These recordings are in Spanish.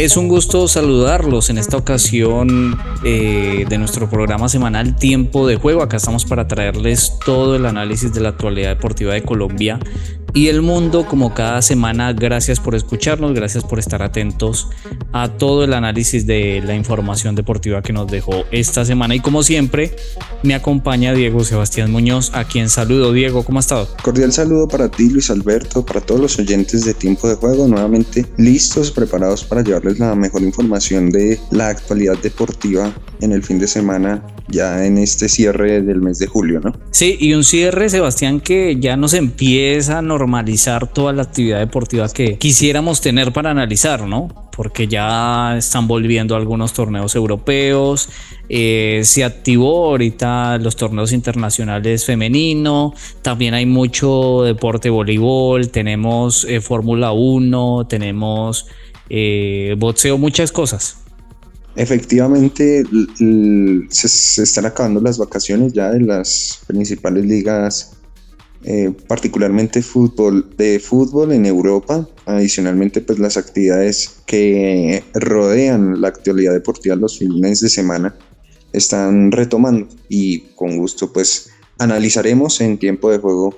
Es un gusto saludarlos en esta ocasión eh, de nuestro programa semanal Tiempo de Juego. Acá estamos para traerles todo el análisis de la actualidad deportiva de Colombia y el mundo como cada semana. Gracias por escucharnos, gracias por estar atentos a todo el análisis de la información deportiva que nos dejó esta semana. Y como siempre, me acompaña Diego Sebastián Muñoz, a quien saludo. Diego, ¿cómo ha estado? Cordial saludo para ti, Luis Alberto, para todos los oyentes de Tiempo de Juego, nuevamente listos, preparados para llevarles la mejor información de la actualidad deportiva en el fin de semana ya en este cierre del mes de julio, ¿no? Sí, y un cierre, Sebastián, que ya nos empieza a normalizar toda la actividad deportiva que quisiéramos tener para analizar, ¿no? Porque ya están volviendo algunos torneos europeos, eh, se activó ahorita los torneos internacionales femenino, también hay mucho deporte voleibol, tenemos eh, Fórmula 1, tenemos eh, muchas cosas. Efectivamente, se, están acabando las vacaciones ya de las principales ligas, eh, particularmente fútbol, de fútbol en Europa. Adicionalmente, pues las actividades que rodean la actualidad deportiva los fines de semana están retomando y con gusto pues analizaremos en tiempo de juego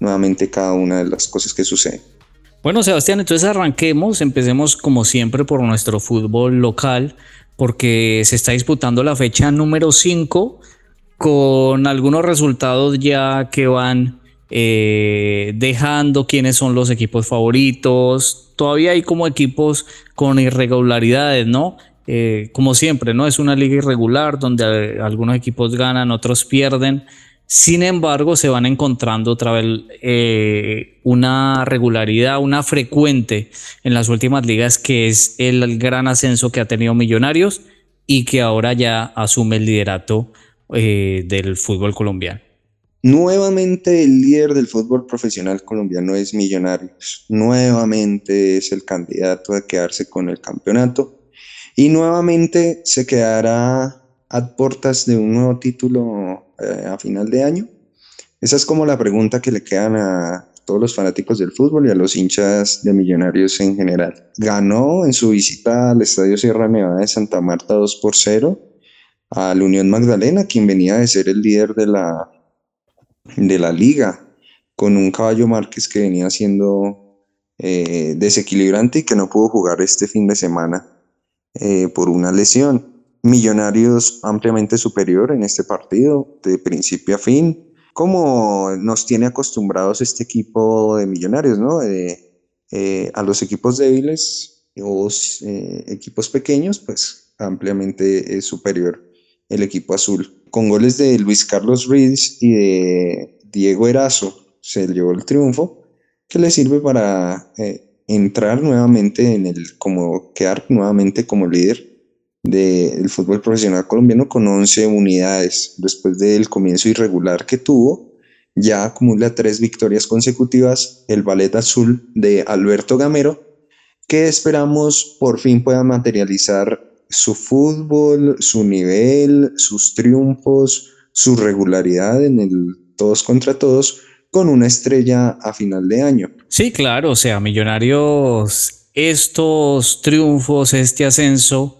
nuevamente cada una de las cosas que suceden. Bueno, Sebastián, entonces arranquemos, empecemos como siempre por nuestro fútbol local porque se está disputando la fecha número 5 con algunos resultados ya que van eh, dejando quiénes son los equipos favoritos. Todavía hay como equipos con irregularidades, ¿no? Eh, como siempre, ¿no? Es una liga irregular donde algunos equipos ganan, otros pierden. Sin embargo, se van encontrando otra vez eh, una regularidad, una frecuente en las últimas ligas, que es el gran ascenso que ha tenido Millonarios y que ahora ya asume el liderato del fútbol colombiano. Nuevamente el líder del fútbol profesional colombiano es Millonarios. Nuevamente es el candidato a quedarse con el campeonato. Y nuevamente se quedará a puertas de un nuevo título eh, a final de año? Esa es como la pregunta que le quedan a todos los fanáticos del fútbol y a los hinchas de Millonarios en general. Ganó en su visita al Estadio Sierra Nevada de Santa Marta 2 por 0 al Unión Magdalena, quien venía de ser el líder de la, de la liga, con un caballo Márquez que venía siendo eh, desequilibrante y que no pudo jugar este fin de semana eh, por una lesión. Millonarios ampliamente superior en este partido, de principio a fin, como nos tiene acostumbrados este equipo de Millonarios, ¿no? Eh, a los equipos débiles o equipos pequeños, pues ampliamente superior el equipo azul. Con goles de Luis Carlos Ruiz y de Diego Erazo se llevó el triunfo, que le sirve para eh, entrar nuevamente en el, como quedar nuevamente como líder del fútbol profesional colombiano con 11 unidades. Después del comienzo irregular que tuvo, ya acumula tres victorias consecutivas, el ballet azul de Alberto Gamero, que esperamos por fin pueda materializar su fútbol, su nivel, sus triunfos, su regularidad en el todos contra todos, con una estrella a final de año. Sí, claro, o sea, Millonarios, estos triunfos, este ascenso,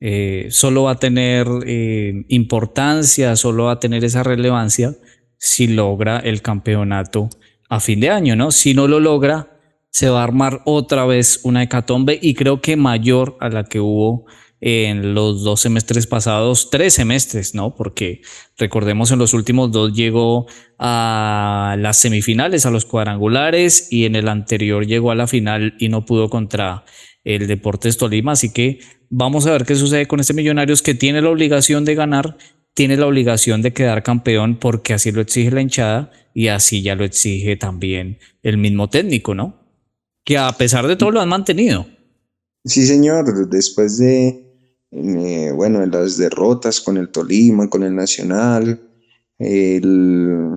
eh, solo va a tener eh, importancia, solo va a tener esa relevancia si logra el campeonato a fin de año, ¿no? Si no lo logra, se va a armar otra vez una hecatombe y creo que mayor a la que hubo en los dos semestres pasados, tres semestres, ¿no? Porque recordemos en los últimos dos llegó a las semifinales, a los cuadrangulares y en el anterior llegó a la final y no pudo contra el Deportes Tolima. Así que vamos a ver qué sucede con este Millonarios que tiene la obligación de ganar, tiene la obligación de quedar campeón porque así lo exige la hinchada y así ya lo exige también el mismo técnico, ¿no? Que a pesar de todo lo han mantenido. Sí, señor, después de eh, bueno, en las derrotas con el Tolima, con el Nacional, el,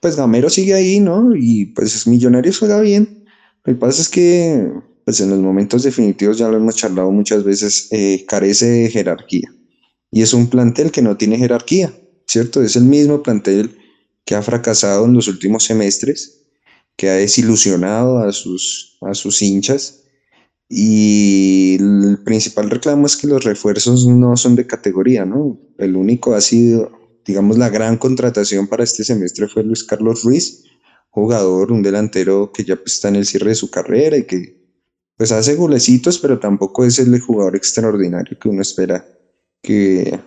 pues Gamero sigue ahí, ¿no? Y pues Millonarios juega bien. Lo que pasa es que pues en los momentos definitivos, ya lo hemos charlado muchas veces, eh, carece de jerarquía. Y es un plantel que no tiene jerarquía, ¿cierto? Es el mismo plantel que ha fracasado en los últimos semestres, que ha desilusionado a sus, a sus hinchas. Y el principal reclamo es que los refuerzos no son de categoría, ¿no? El único ha sido, digamos, la gran contratación para este semestre fue Luis Carlos Ruiz, jugador, un delantero que ya pues, está en el cierre de su carrera y que pues hace golecitos, pero tampoco es el jugador extraordinario que uno espera que,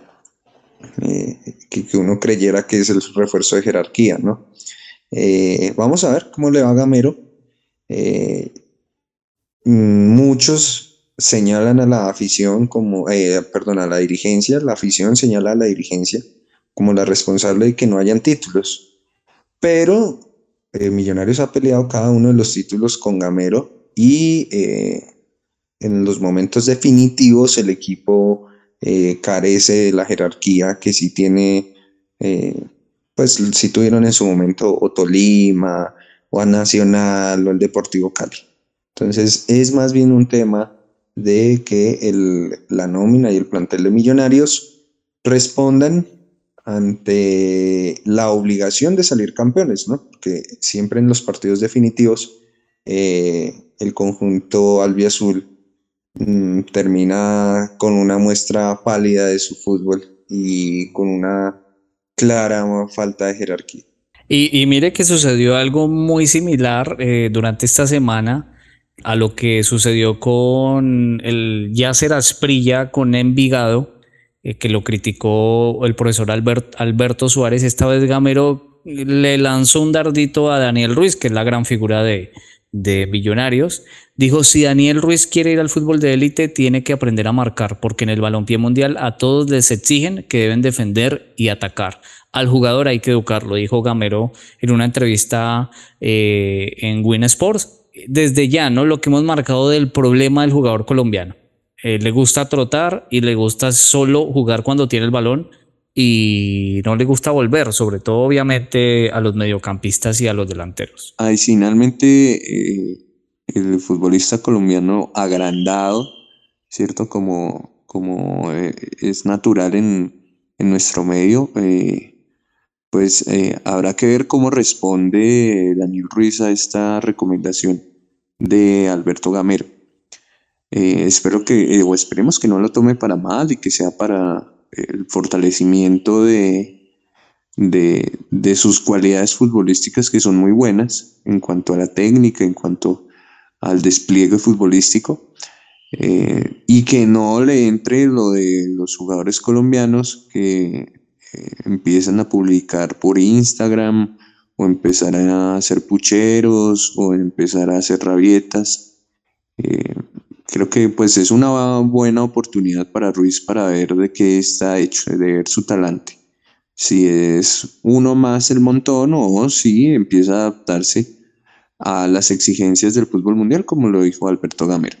eh, que, uno creyera que es el refuerzo de jerarquía, ¿no? Eh, vamos a ver cómo le va a Gamero. Eh, muchos señalan a la afición como, perdón, a la dirigencia, la afición señala a la dirigencia como la responsable de que no hayan títulos. Pero Millonarios ha peleado cada uno de los títulos con Gamero y eh, en los momentos definitivos el equipo eh, carece de la jerarquía que sí tiene, eh, pues si tuvieron en su momento o Tolima o a Nacional o el Deportivo Cali. Entonces es más bien un tema de que el, la nómina y el plantel de millonarios respondan ante la obligación de salir campeones, ¿no? Porque siempre en los partidos definitivos el conjunto albiazul mm, termina con una muestra pálida de su fútbol y con una clara falta de jerarquía. Y, mire que sucedió algo muy similar eh, durante esta semana a lo que sucedió con el Yasser Asprilla con Envigado, eh, que lo criticó el profesor Alberto Suárez. Esta vez Gamero le lanzó un dardito a Daniel Ruiz, que es la gran figura de, de Millonarios, dijo, si Daniel Ruiz quiere ir al fútbol de élite, tiene que aprender a marcar, porque en el balompié mundial a todos les exigen que deben defender y atacar. Al jugador hay que educarlo, dijo Gamero en una entrevista eh, en Win Sports. Desde ya, ¿no? Lo que hemos marcado del problema del jugador colombiano. Eh, le gusta trotar y le gusta solo jugar cuando tiene el balón y no le gusta volver, sobre todo obviamente a los mediocampistas y a los delanteros. Adicionalmente, eh, el futbolista colombiano agrandado, ¿cierto? Como, como eh, es natural en, nuestro medio, eh, pues habrá que ver cómo responde Daniel Ruiz a esta recomendación de Alberto Gamero. espero que, o esperemos que no lo tome para mal y que sea para el fortalecimiento de, de, sus cualidades futbolísticas que son muy buenas en cuanto a la técnica, en cuanto al despliegue futbolístico, eh, y que no le entre lo de los jugadores colombianos que eh, empiezan a publicar por Instagram o empezar a hacer pucheros o empezar a hacer rabietas. Eh, creo que pues es una buena oportunidad para Ruiz para ver de qué está hecho, de ver su talante. Si es uno más el montón o si empieza a adaptarse a las exigencias del fútbol mundial, como lo dijo Alberto Gamero.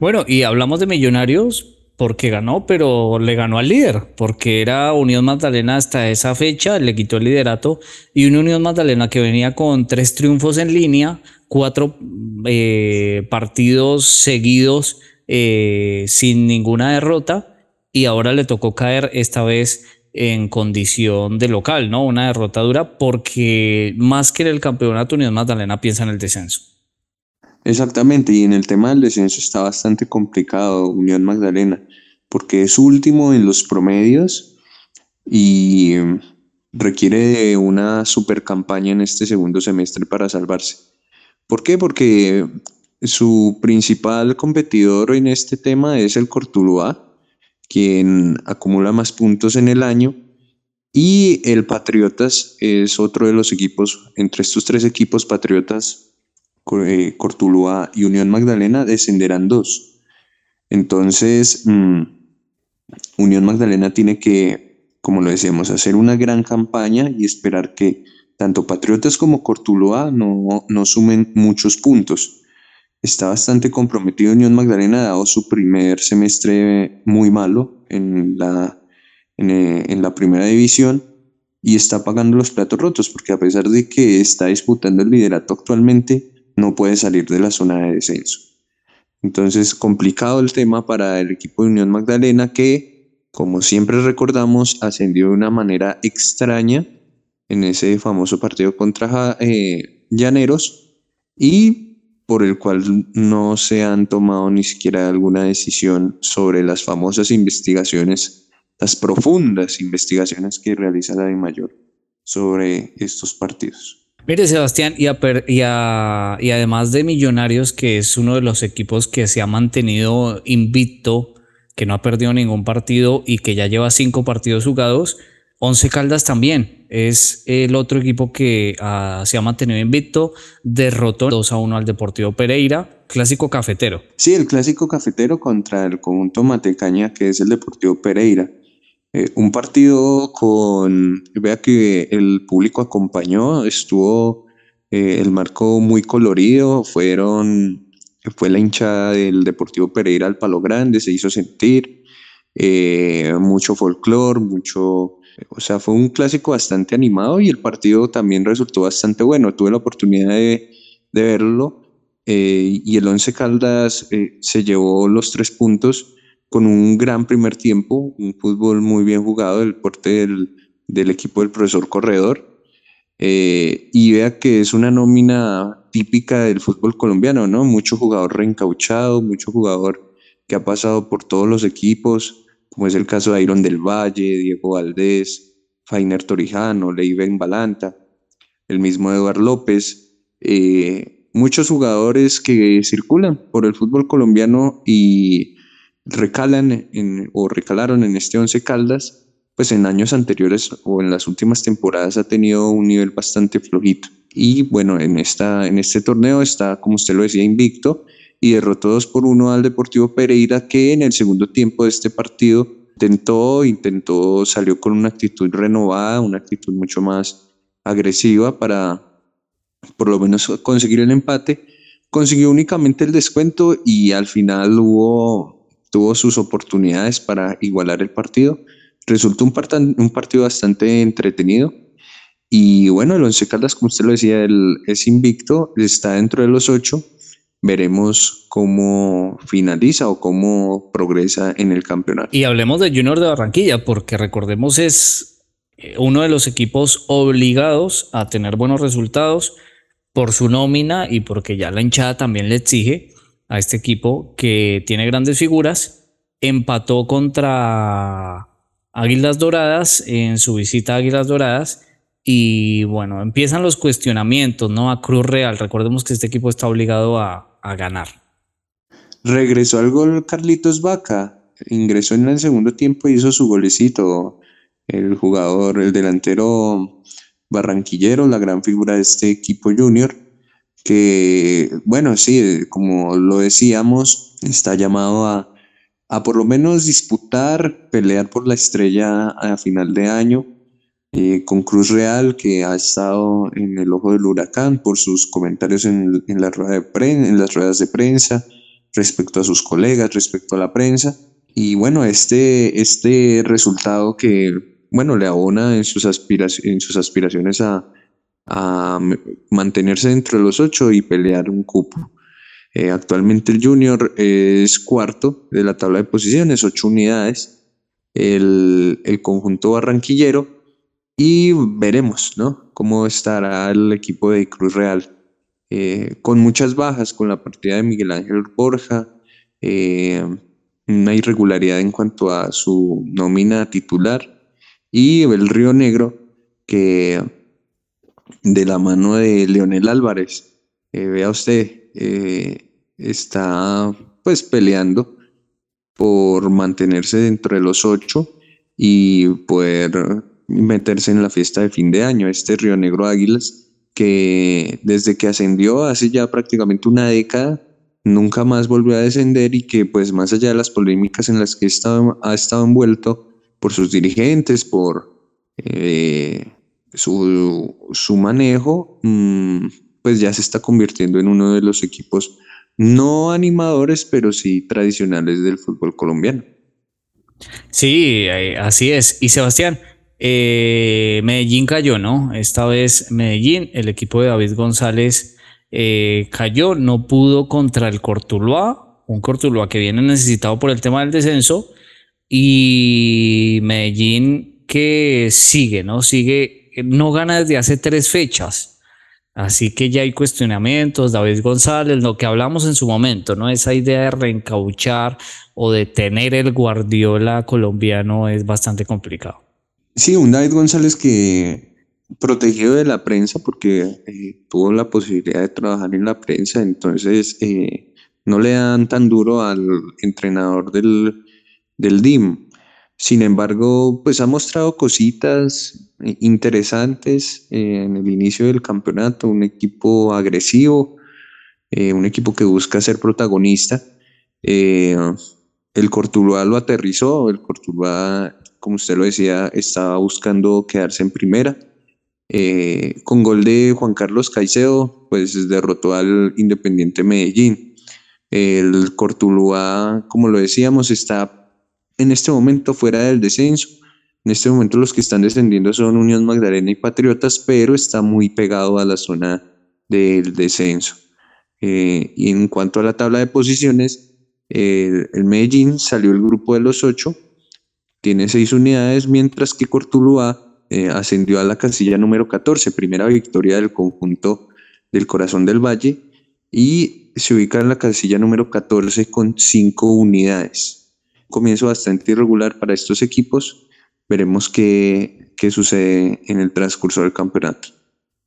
Bueno, y hablamos de millonarios porque ganó, pero le ganó al líder, porque era Unión Magdalena hasta esa fecha, le quitó el liderato, y una Unión Magdalena que venía con tres triunfos en línea, cuatro eh, partidos seguidos eh, sin ninguna derrota y ahora le tocó caer esta vez en condición de local, ¿no? Una derrota dura porque más que en el campeonato Unión Magdalena piensa en el descenso. Exactamente, y en el tema del descenso está bastante complicado Unión Magdalena, porque es último en los promedios y requiere de una super campaña en este segundo semestre para salvarse. ¿Por qué? Porque su principal competidor en este tema es el Cortuluá, quien acumula más puntos en el año, y el Patriotas es otro de los equipos, entre estos tres equipos, Patriotas, Cortuluá y Unión Magdalena, descenderán dos. Entonces, mm, Unión Magdalena tiene que, como lo decíamos, hacer una gran campaña y esperar que tanto Patriotas como Cortuloa no, no sumen muchos puntos. está bastante comprometido Unión Magdalena, dado su primer semestre muy malo en la, en, en la primera división y está pagando los platos rotos, porque a pesar de que está disputando el liderato actualmente, no puede salir de la zona de descenso. Entonces, complicado el tema para el equipo de Unión Magdalena que, como siempre recordamos, ascendió de una manera extraña en ese famoso partido contra eh, Llaneros y por el cual no se han tomado ni siquiera alguna decisión sobre las famosas investigaciones, las profundas investigaciones que realiza la de Mayor sobre estos partidos. Mire, Sebastián, y, y, además de Millonarios, que es uno de los equipos que se ha mantenido invicto, que no ha perdido ningún partido y que ya lleva cinco partidos jugados, Once Caldas también es el otro equipo que ah, se ha mantenido invicto, derrotó 2 a 1 al Deportivo Pereira, clásico cafetero. Sí, el clásico cafetero contra el conjunto Matecaña, que es el Deportivo Pereira. Eh, un partido con, vea que el público acompañó, estuvo eh, el marco muy colorido, fueron, fue la hinchada del Deportivo Pereira al Palo Grande, se hizo sentir, eh, mucho folclore, mucho, o sea, fue un clásico bastante animado y el partido también resultó bastante bueno, tuve la oportunidad de, de verlo y el Once Caldas se llevó los tres puntos con un gran primer tiempo, un fútbol muy bien jugado del porte del, equipo del profesor Corredor. Eh, y vea que es una nómina típica del fútbol colombiano, ¿no? Mucho jugador reencauchado, mucho jugador que ha pasado por todos los equipos, como es el caso de Iron del Valle, Diego Valdés, Fainer Torijano, Leiben Balanta, el mismo Eduardo López, eh, muchos jugadores que circulan por el fútbol colombiano y recalan en, o recalaron en este Once Caldas, pues en años anteriores o en las últimas temporadas ha tenido un nivel bastante flojito. Y bueno, en, esta, en este torneo está, como usted lo decía, invicto y derrotó 2 por 1 al Deportivo Pereira, que en el segundo tiempo de este partido intentó, intentó, salió con una actitud renovada, una actitud mucho más agresiva para por lo menos conseguir el empate. Consiguió únicamente el descuento y al final hubo tuvo sus oportunidades para igualar el partido. Resultó un, un partido bastante entretenido. Y bueno, el Once Caldas, como usted lo decía, él es invicto, está dentro de los ocho. Veremos cómo finaliza o cómo progresa en el campeonato. Y hablemos de Junior de Barranquilla, porque recordemos es eh, uno de los equipos obligados a tener buenos resultados por su nómina y porque ya la hinchada también le exige a este equipo que tiene grandes figuras. Empató contra Águilas Doradas en su visita a Águilas Doradas. Y bueno, empiezan los cuestionamientos, ¿no? A Cruz Real. Recordemos que este equipo está obligado a, a ganar. Regresó al gol Carlitos Vaca. Ingresó en el segundo tiempo y hizo su golecito. El jugador, el delantero barranquillero, la gran figura de este equipo junior que, bueno, sí, como lo decíamos, está llamado a, a por lo menos disputar, pelear por la estrella a final de año, eh, con Cruz Real, que ha estado en el ojo del huracán por sus comentarios en, en, la rueda de en las ruedas de prensa, respecto a sus colegas, respecto a la prensa. Y bueno, este, este resultado que, bueno, le abona en sus, en sus aspiraciones a, a mantenerse dentro de los ocho y pelear un cupo. Eh, actualmente el Junior es cuarto de la tabla de posiciones, ocho unidades. El, el conjunto barranquillero y veremos ¿no? cómo estará el equipo de Cruz Real. Eh, con muchas bajas, con la partida de Miguel Ángel Borja, eh, una irregularidad en cuanto a su nómina titular y el Río Negro que de la mano de Leonel Álvarez. Eh, vea usted, eh, está pues peleando por mantenerse dentro de los ocho y poder meterse en la fiesta de fin de año. Este Río Negro Águilas, que desde que ascendió hace ya prácticamente una década, nunca más volvió a descender y que pues más allá de las polémicas en las que ha estado envuelto por sus dirigentes, por eh, su, su manejo, mm, pues ya se está convirtiendo en uno de los equipos no animadores, pero sí tradicionales del fútbol colombiano. Sí, eh, así es. Y Sebastián, eh, Medellín cayó, ¿no? Esta vez Medellín, el equipo de David González eh, cayó, no pudo contra el Cortuluá, un Cortuluá que viene necesitado por el tema del descenso, y Medellín que sigue, ¿no? Sigue, no gana desde hace tres fechas. Así que ya hay cuestionamientos, David González, lo que hablamos en su momento, ¿no? Esa idea de reencauchar o de tener el Guardiola colombiano es bastante complicado. Sí, un David González que protegido de la prensa porque eh, tuvo la posibilidad de trabajar en la prensa, entonces eh, no le dan tan duro al entrenador del, del DIM. Sin embargo, pues ha mostrado cositas, eh, interesantes eh, en el inicio del campeonato, un equipo agresivo, eh, un equipo que busca ser protagonista. el Cortuluá lo aterrizó, el Cortuluá, como usted lo decía, estaba buscando quedarse en primera. con gol de Juan Carlos Caicedo, pues derrotó al Independiente Medellín. El Cortuluá, como lo decíamos, está en este momento fuera del descenso en este momento los que están descendiendo son Unión Magdalena y Patriotas, pero está muy pegado a la zona del descenso. Eh, y en cuanto a la tabla de posiciones, el Medellín salió el grupo de los ocho, tiene seis unidades, mientras que Cortuluá eh, ascendió a la casilla número 14, primera victoria del conjunto del Corazón del Valle, y se ubica en la casilla número 14 con cinco unidades. Comienzo bastante irregular para estos equipos, veremos qué, qué sucede en el transcurso del campeonato.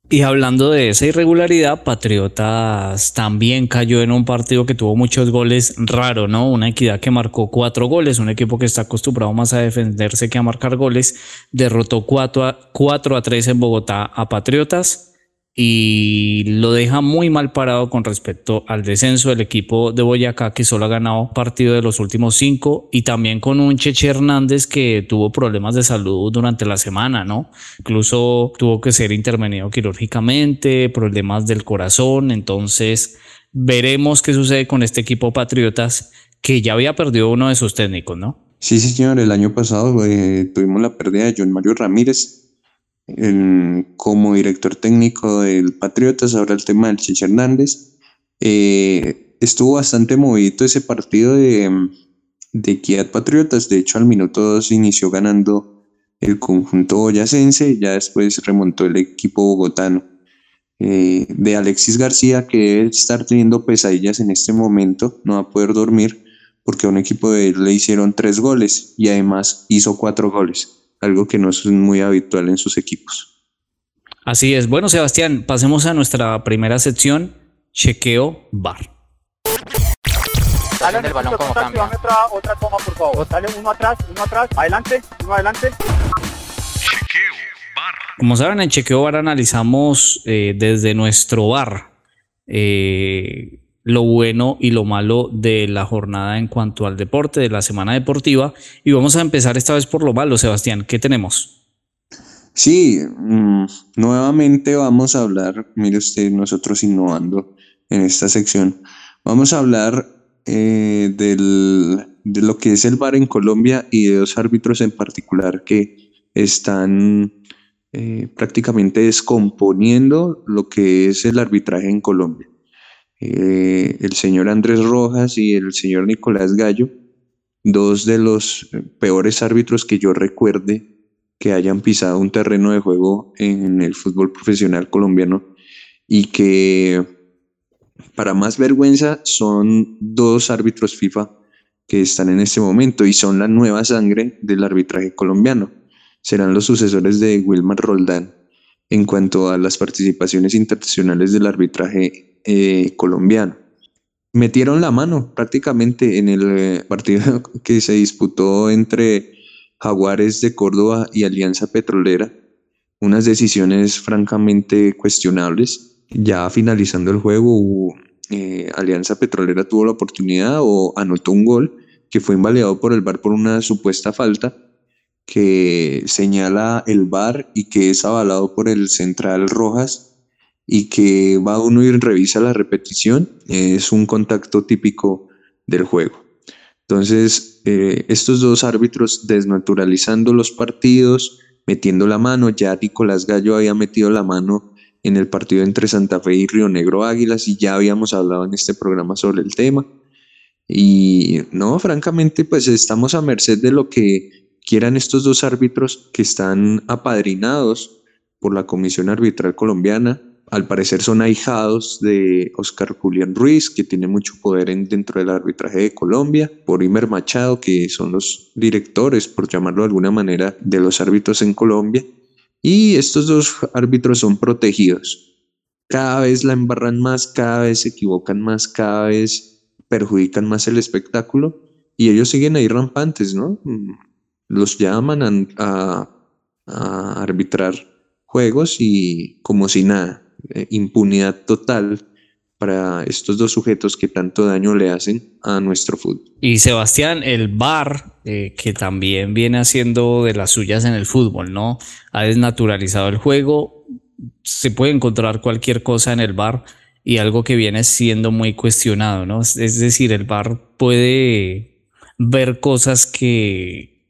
Y hablando de esa irregularidad, Patriotas también cayó en un partido que tuvo muchos goles raro, ¿no? Una equidad que marcó cuatro goles, un equipo que está acostumbrado más a defenderse que a marcar goles, derrotó 4 a, 4 a 3 en Bogotá a Patriotas y lo deja muy mal parado con respecto al descenso del equipo de Boyacá que solo ha ganado partido de los últimos cinco y también con un Cheche Hernández que tuvo problemas de salud durante la semana, ¿no? Incluso tuvo que ser intervenido quirúrgicamente, problemas del corazón, entonces veremos qué sucede con este equipo Patriotas que ya había perdido uno de sus técnicos, ¿no? Sí, señor, el año pasado eh, tuvimos la pérdida de John Mario Ramírez, como director técnico del Patriotas, ahora el tema del Chicha Hernández. Eh, estuvo bastante movido ese partido de, de Patriotas, de hecho al minuto 2 inició ganando el conjunto boyacense, ya después remontó el equipo bogotano. Eh, de Alexis García, que debe estar teniendo pesadillas en este momento, no va a poder dormir porque a un equipo de él le hicieron tres goles y además hizo cuatro goles algo que no es muy habitual en sus equipos. Así es. Bueno, Sebastián, pasemos a nuestra primera sección, chequeo bar. Dale el balón como cambia. Otra, otra toma, por favor. Dale uno atrás, uno atrás, adelante, uno adelante. Chequeo bar. Como saben, en Chequeo Bar analizamos eh, desde nuestro bar eh, lo bueno y lo malo de la jornada en cuanto al deporte, de la semana deportiva. Y vamos a empezar esta vez por lo malo, Sebastián. ¿Qué tenemos? Sí, mm, nuevamente vamos a hablar, mire usted, nosotros innovando en esta sección, vamos a hablar eh, del, de lo que es el VAR en Colombia y de dos árbitros en particular que están eh, prácticamente descomponiendo lo que es el arbitraje en Colombia. Eh, el señor Andrés Rojas y el señor Nicolás Gallo, dos de los peores árbitros que yo recuerde que hayan pisado un terreno de juego en el fútbol profesional colombiano y que para más vergüenza son dos árbitros FIFA que están en este momento y son la nueva sangre del arbitraje colombiano. Serán los sucesores de Wilmar Roldán en cuanto a las participaciones internacionales del arbitraje eh, colombiano. Metieron la mano prácticamente en el eh, partido que se disputó entre Jaguares de Córdoba y Alianza Petrolera, unas decisiones francamente cuestionables. Ya finalizando el juego, eh, Alianza Petrolera tuvo la oportunidad o anotó un gol que fue invalidado por el VAR por una supuesta falta que señala el VAR y que es avalado por el Central Rojas y que va uno y revisa la repetición, es un contacto típico del juego. Entonces, eh, estos dos árbitros desnaturalizando los partidos, metiendo la mano, ya Nicolás Gallo había metido la mano en el partido entre Santa Fe y Río Negro Águilas y ya habíamos hablado en este programa sobre el tema. Y no, francamente, pues estamos a merced de lo que quieran estos dos árbitros que están apadrinados por la Comisión Arbitral Colombiana. Al parecer son ahijados de Oscar Julián Ruiz, que tiene mucho poder dentro del arbitraje de Colombia, por Imer Machado, que son los directores, por llamarlo de alguna manera, de los árbitros en Colombia. Y estos dos árbitros son protegidos. Cada vez la embarran más, cada vez se equivocan más, cada vez perjudican más el espectáculo y ellos siguen ahí rampantes, ¿no? Los llaman a, arbitrar juegos y como si nada, eh, impunidad total para estos dos sujetos que tanto daño le hacen a nuestro fútbol. Y Sebastián, el VAR, eh, que también viene haciendo de las suyas en el fútbol, ¿no? Ha desnaturalizado el juego, se puede encontrar cualquier cosa en el VAR y algo que viene siendo muy cuestionado, ¿no? Es decir, el VAR puede ver cosas que,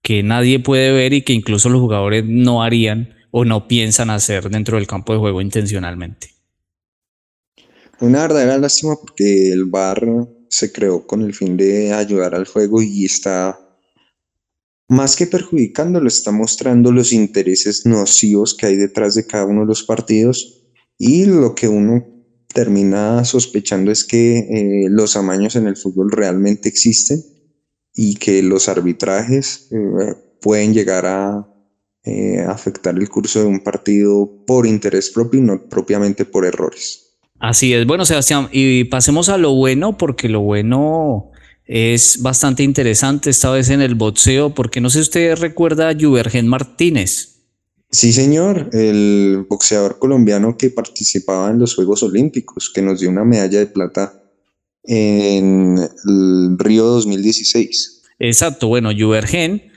que nadie puede ver y que incluso los jugadores no harían o no piensan hacer dentro del campo de juego intencionalmente. Una verdadera lástima porque el VAR se creó con el fin de ayudar al juego y está más que perjudicándolo, está mostrando los intereses nocivos que hay detrás de cada uno de los partidos y lo que uno termina sospechando es que eh, los amaños en el fútbol realmente existen y que los arbitrajes eh, pueden llegar a eh, afectar el curso de un partido por interés propio y no propiamente por errores. Así es. Bueno, Sebastián, y pasemos a lo bueno, porque lo bueno es bastante interesante esta vez en el boxeo, porque no sé si usted recuerda a Juvergen Martínez. Sí, señor, el boxeador colombiano que participaba en los Juegos Olímpicos, que nos dio una medalla de plata en el Río 2016. Exacto, bueno, Juvergen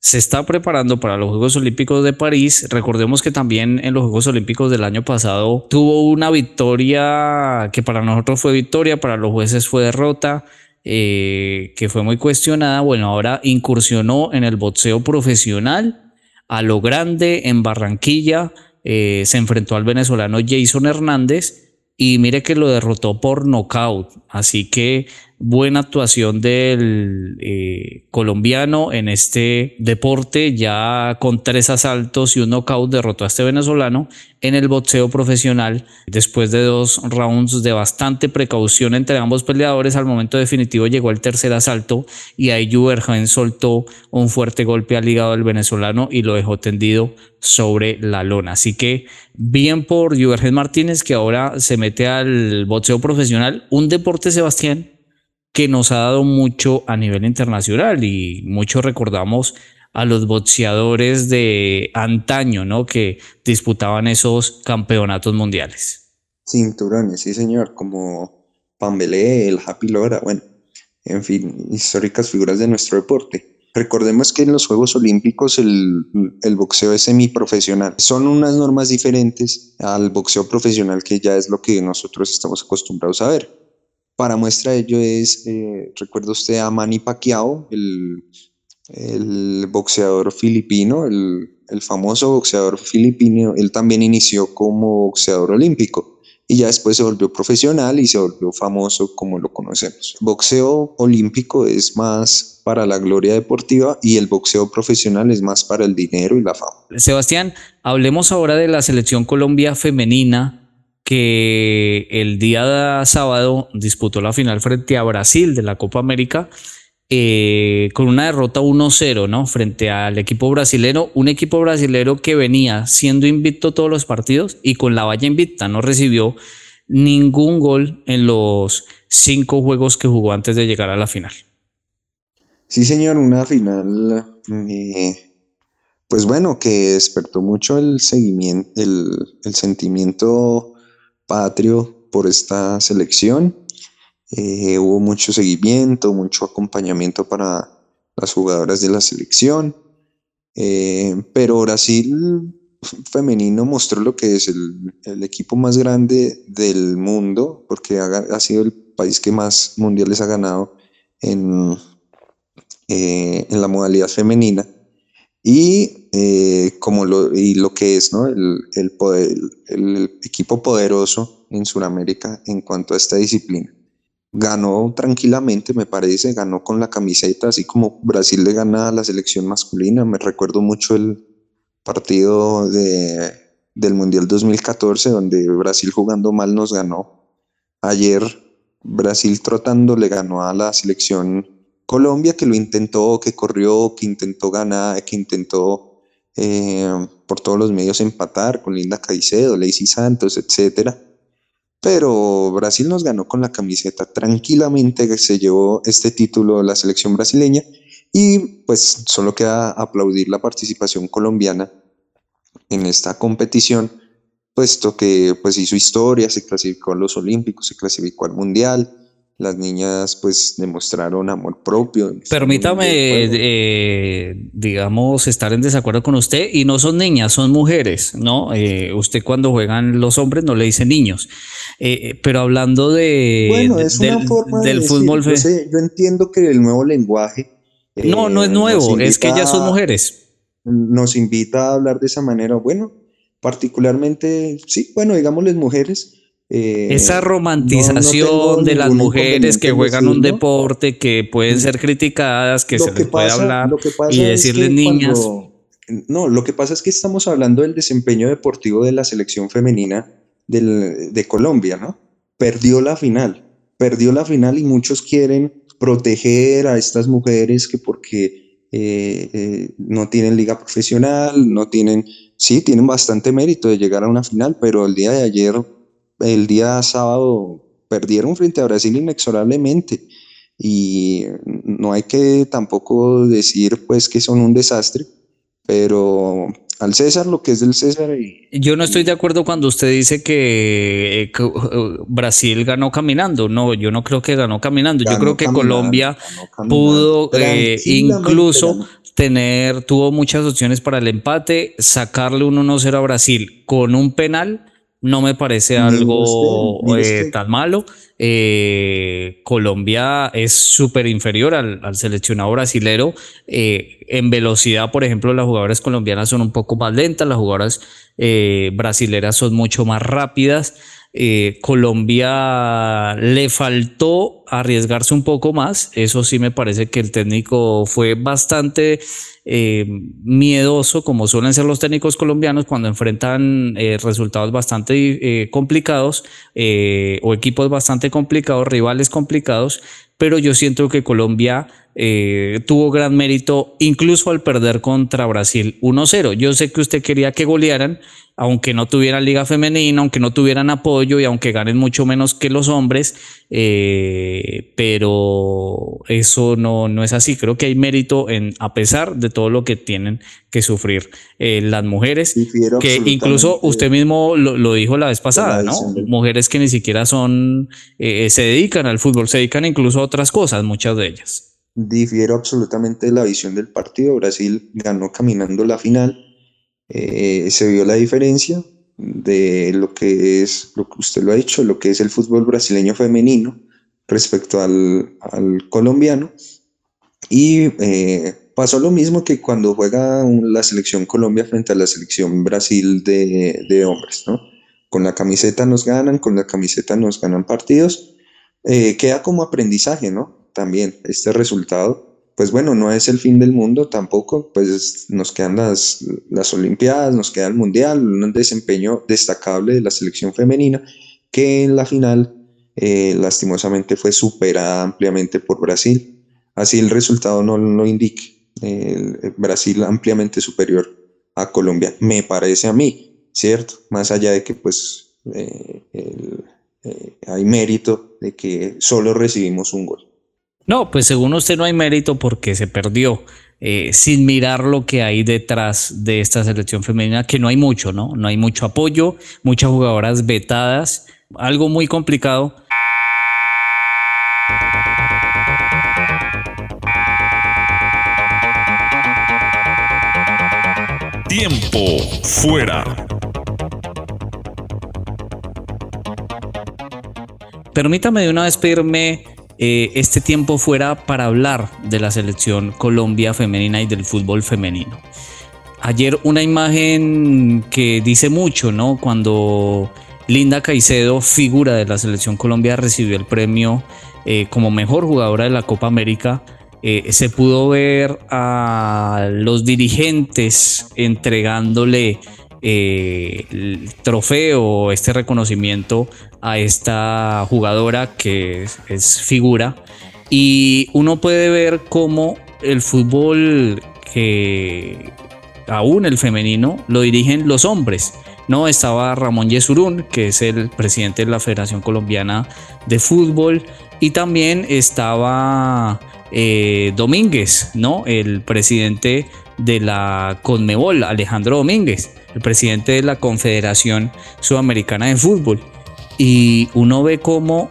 se está preparando para los Juegos Olímpicos de París. Recordemos que también en los Juegos Olímpicos del año pasado tuvo una victoria que para nosotros fue victoria, para los jueces fue derrota, eh, que fue muy cuestionada. Bueno, ahora incursionó en el boxeo profesional a lo grande en Barranquilla. Eh, se enfrentó al venezolano Jason Hernández y mire que lo derrotó por nocaut. Así que buena actuación del eh, colombiano en este deporte, ya con tres asaltos y un knockout derrotó a este venezolano en el boxeo profesional después de dos rounds de bastante precaución entre ambos peleadores. Al momento definitivo llegó el tercer asalto y ahí Juvergen soltó un fuerte golpe al hígado del venezolano y lo dejó tendido sobre la lona. Así que bien por Juvergen Martínez que ahora se mete al boxeo profesional, un deporte Sebastián que nos ha dado mucho a nivel internacional y mucho recordamos a los boxeadores de antaño, ¿no? Que disputaban esos campeonatos mundiales. Cinturones, sí señor, como Pambelé, el Happy Lora, bueno, en fin, históricas figuras de nuestro deporte. Recordemos que en los Juegos Olímpicos el, el, boxeo es semiprofesional. Son unas normas diferentes al boxeo profesional que ya es lo que nosotros estamos acostumbrados a ver. Para muestra de ello es, eh, recuerda usted a Manny Pacquiao, el, el boxeador filipino, el, el, famoso boxeador filipino, él también inició como boxeador olímpico y ya después se volvió profesional y se volvió famoso como lo conocemos. boxeo olímpico es más para la gloria deportiva y el boxeo profesional es más para el dinero y la fama. Sebastián, hablemos ahora de la selección Colombia femenina que el día sábado disputó la final frente a Brasil de la Copa América eh, con una derrota 1-0, ¿no? Frente al equipo brasilero, un equipo brasilero que venía siendo invicto todos los partidos y con la valla invicta, no recibió ningún gol en los cinco juegos que jugó antes de llegar a la final. Sí, señor, una final, eh, pues bueno, que despertó mucho el seguimiento, el, el sentimiento patrio por esta selección. Eh, hubo mucho seguimiento, mucho acompañamiento para las jugadoras de la selección. Eh, pero Brasil femenino mostró lo que es el, equipo más grande del mundo, porque ha, sido el país que más mundiales ha ganado en, eh, en la modalidad femenina. Y, eh, como lo, y lo que es ¿no? el, el, equipo poderoso en Sudamérica en cuanto a esta disciplina ganó tranquilamente, me parece, ganó con la camiseta, así como Brasil le gana a la selección masculina. Me recuerdo mucho el partido de, del Mundial 2014, donde Brasil jugando mal nos ganó. Ayer Brasil trotando le ganó a la selección Colombia, que lo intentó, que corrió, que intentó ganar, que intentó eh, por todos los medios empatar con Linda Caicedo, Lacey Santos, etcétera. Pero Brasil nos ganó con la camiseta tranquilamente, se llevó este título la selección brasileña. Y pues solo queda aplaudir la participación colombiana en esta competición, puesto que pues hizo historia, se clasificó a los Olímpicos, se clasificó al Mundial, las niñas pues demostraron amor propio. Permítame, eh, digamos, estar en desacuerdo con usted y no son niñas, son mujeres, ¿no? Eh, usted cuando juegan los hombres no le dice niños, eh, pero hablando de, bueno, es una forma del fútbol. Yo, yo, entiendo que el nuevo lenguaje... no, no es nuevo, es que ellas son mujeres. Nos invita a hablar de esa manera, bueno, particularmente, sí, bueno, digámosles mujeres, eh, Esa romantización de las mujeres que juegan un deporte, que pueden ser criticadas, que se les puede hablar y decirles niñas. no, lo que pasa es que estamos hablando del desempeño deportivo de la selección femenina de Colombia, ¿no? Perdió la final, perdió la final y muchos quieren proteger a estas mujeres que porque eh, eh, no tienen liga profesional, no tienen, sí, tienen bastante mérito de llegar a una final, pero el día de ayer el día sábado perdieron frente a Brasil inexorablemente y no hay que tampoco decir pues que son un desastre, pero al César lo que es del César. Yo no estoy de acuerdo cuando usted dice que, eh, uh, Brasil ganó caminando. No, yo no creo que ganó caminando. yo creo que Colombia pudo eh, incluso tener, tuvo muchas opciones para el empate, sacarle un 1-0 a Brasil con un penal no me parece algo eh, tan malo. Eh, Colombia es súper inferior al, seleccionado brasilero. Eh, en velocidad, por ejemplo, las jugadoras colombianas son un poco más lentas, las jugadoras brasileras son mucho más rápidas. Colombia le faltó arriesgarse un poco más. Eso sí me parece que el técnico fue bastante eh, miedoso, como suelen ser los técnicos colombianos cuando enfrentan eh, resultados bastante eh, complicados o equipos bastante complicados, rivales complicados, pero yo siento que Colombia tuvo gran mérito incluso al perder contra Brasil 1-0. Yo sé que usted quería que golearan, aunque no tuvieran liga femenina, aunque no tuvieran apoyo y aunque ganen mucho menos que los hombres, eh, pero eso no, no es así. Creo que hay mérito en, a pesar de todo lo que tienen que sufrir eh, las mujeres, que incluso usted mismo lo, dijo la vez pasada, ¿no? Mujeres que ni siquiera son, eh, se dedican al fútbol, se dedican incluso a otras cosas, muchas de ellas. Difiero absolutamente de la visión del partido. Brasil ganó caminando la final eh, se vio la diferencia de lo que es, lo que usted lo ha dicho, lo que es el fútbol brasileño femenino respecto al, colombiano. Y eh, pasó lo mismo que cuando juega la selección Colombia frente a la selección Brasil de, hombres, ¿no? Con la camiseta nos ganan, con la camiseta nos ganan partidos. Eh, queda como aprendizaje, ¿no? También este resultado pues bueno, no es el fin del mundo tampoco, pues nos quedan las, las Olimpiadas, nos queda el Mundial, un desempeño destacable de la selección femenina, que en la final eh, lastimosamente fue superada ampliamente por Brasil. Así el resultado no lo indique. Brasil ampliamente superior a Colombia, me parece a mí, ¿cierto? Más allá de que pues eh, eh, hay mérito de que solo recibimos un gol. No, pues según usted no hay mérito porque se perdió. Eh, sin mirar lo que hay detrás de esta selección femenina, que no hay mucho, ¿no? No hay mucho apoyo, muchas jugadoras vetadas, algo muy complicado. Tiempo fuera. Permítame de una vez pedirme eh, este tiempo fuera para hablar de la selección Colombia femenina y del fútbol femenino. Ayer una imagen que dice mucho, ¿no? Cuando Linda Caicedo, figura de la selección Colombia, recibió el premio eh, como mejor jugadora de la Copa América. Eh, se pudo ver a los dirigentes entregándole el trofeo, este reconocimiento a esta jugadora que es, figura y uno puede ver cómo el fútbol que aún el femenino lo dirigen los hombres. No estaba Ramón Yesurún, que es el presidente de la Federación Colombiana de Fútbol, y también estaba eh, Domínguez, ¿no? El presidente de la Conmebol, Alejandro Domínguez, el presidente de la Confederación Sudamericana de Fútbol. Y uno ve cómo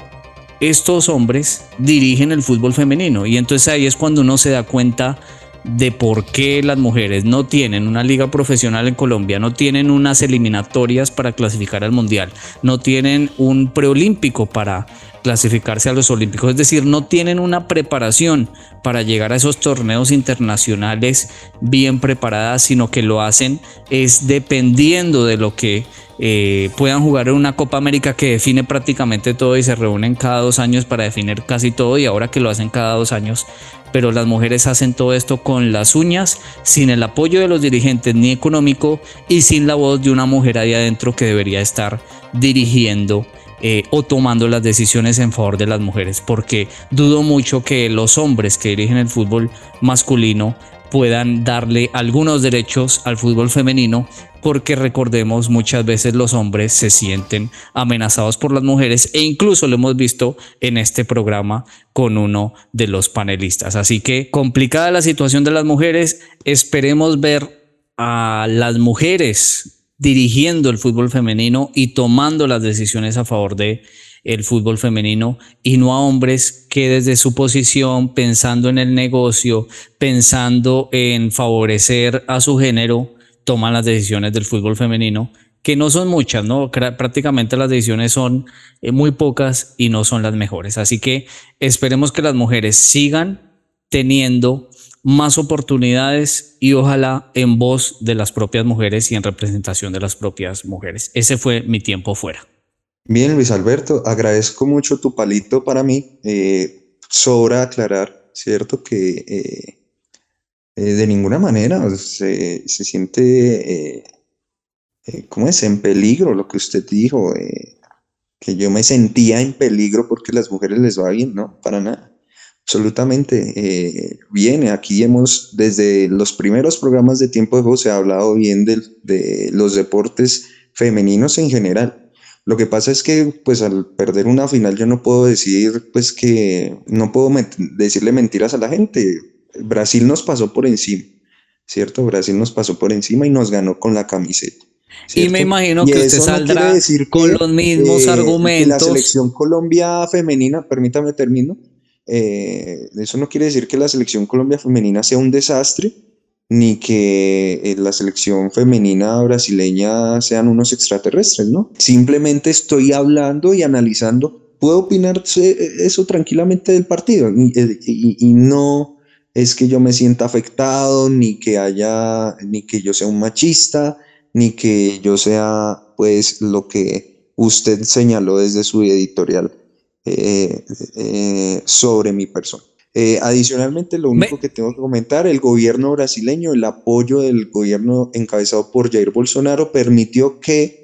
estos hombres dirigen el fútbol femenino. Y entonces ahí es cuando uno se da cuenta de por qué las mujeres no tienen una liga profesional en Colombia, no tienen unas eliminatorias para clasificar al mundial, no tienen un preolímpico para clasificarse a los Olímpicos, es decir, no tienen una preparación para llegar a esos torneos internacionales bien preparadas, sino que lo hacen es dependiendo de lo que eh, puedan jugar en una Copa América que define prácticamente todo y se reúnen cada dos años para definir casi todo y ahora que lo hacen cada dos años, pero las mujeres hacen todo esto con las uñas, sin el apoyo de los dirigentes ni económico y sin la voz de una mujer ahí adentro que debería estar dirigiendo eh, o tomando las decisiones en favor de las mujeres, porque dudo mucho que los hombres que dirigen el fútbol masculino puedan darle algunos derechos al fútbol femenino, porque recordemos muchas veces los hombres se sienten amenazados por las mujeres e incluso lo hemos visto en este programa con uno de los panelistas. Así que complicada la situación de las mujeres, esperemos ver a las mujeres dirigiendo el fútbol femenino y tomando las decisiones a favor de el fútbol femenino y no a hombres que desde su posición, pensando en el negocio, pensando en favorecer a su género, toman las decisiones del fútbol femenino, que no son muchas, ¿no? Prácticamente las decisiones son eh, muy pocas y no son las mejores. Así que esperemos que las mujeres sigan teniendo más oportunidades y ojalá en voz de las propias mujeres y en representación de las propias mujeres. Ese fue mi tiempo fuera. Bien, Luis Alberto, agradezco mucho tu palito para mí. Eh, sobra aclarar, ¿cierto? Que eh, eh, de ninguna manera se, se siente, ¿cómo es? En peligro lo que usted dijo, que yo me sentía en peligro porque las mujeres les va bien, no, para nada. Absolutamente eh, bien. Aquí hemos, desde los primeros programas de Tiempo de Juego, se ha hablado bien de, de, los deportes femeninos en general. Lo que pasa es que, pues, al perder una final, yo no puedo decir, pues, que no puedo decirle mentiras a la gente. Brasil nos pasó por encima, ¿cierto? Brasil nos pasó por encima y nos ganó con la camiseta. Y me imagino que usted saldrá con los mismos argumentos. la selección Colombia femenina, permítame termino, eh, eso no quiere decir que la selección Colombia femenina sea un desastre, ni que eh, la selección femenina brasileña sean unos extraterrestres, ¿no? Simplemente estoy hablando y analizando. Puedo opinar eso tranquilamente del partido eh, y, no es que yo me sienta afectado, ni que haya, ni que yo sea un machista, ni que yo sea, pues, lo que usted señaló desde su editorial. Eh, eh, sobre mi persona. Eh, adicionalmente, lo único que tengo que comentar, el gobierno brasileño, el apoyo del gobierno encabezado por Jair Bolsonaro permitió que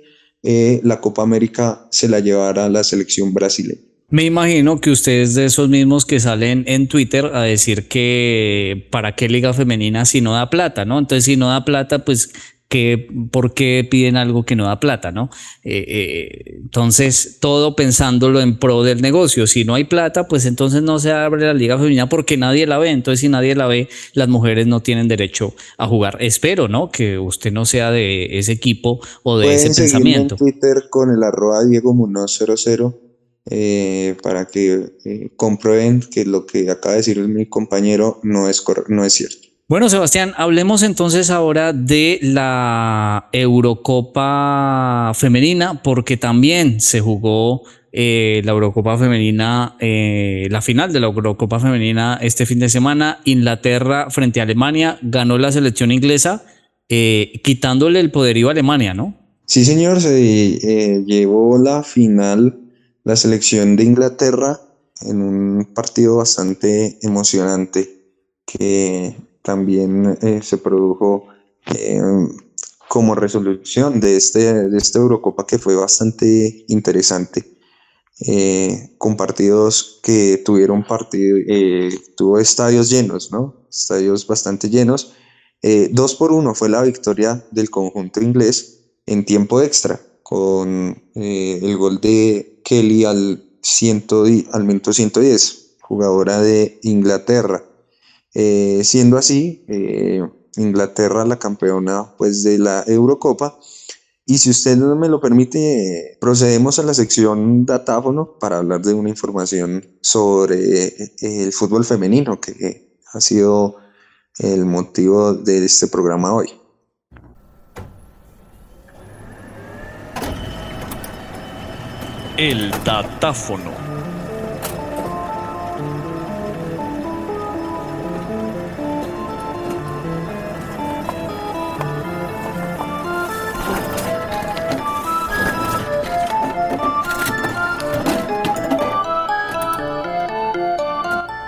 la Copa América se la llevara a la selección brasileña. Me imagino que ustedes de esos mismos que salen en Twitter a decir que para qué liga femenina si no da plata, ¿no? Entonces si no da plata, pues que, por qué piden algo que no da plata, ¿no? Eh, eh, entonces, todo pensándolo en pro del negocio. Si no hay plata, pues entonces no se abre la liga femenina porque nadie la ve. Entonces, si nadie la ve, las mujeres no tienen derecho a jugar. Espero, ¿no? Que usted no sea de ese equipo o de ese pensamiento. en Twitter con el arroba Diego Munoz 00 eh, para que comprueben que lo que acaba de decir mi compañero no es, no es cierto. Bueno, Sebastián, hablemos entonces ahora de la Eurocopa femenina, porque también se jugó eh, la Eurocopa femenina, eh, la final de la Eurocopa femenina este fin de semana. Inglaterra frente a Alemania ganó la selección inglesa, eh, quitándole el poderío a Alemania, ¿no? Sí, señor, se llevó la final la selección de Inglaterra en un partido bastante emocionante que también eh, se produjo eh, como resolución de, este, de esta Eurocopa que fue bastante interesante. Eh, con partidos que tuvieron partido, tuvo estadios llenos, ¿no? Estadios bastante llenos. dos por uno fue la victoria del conjunto inglés en tiempo extra, con el gol de Kelly al, ciento, al minuto 110, jugadora de Inglaterra. Eh, siendo así, eh, Inglaterra la campeona pues, de la Eurocopa. Y si usted me lo permite, procedemos a la sección datáfono para hablar de una información sobre eh, el fútbol femenino, que ha sido el motivo de este programa hoy. El datáfono.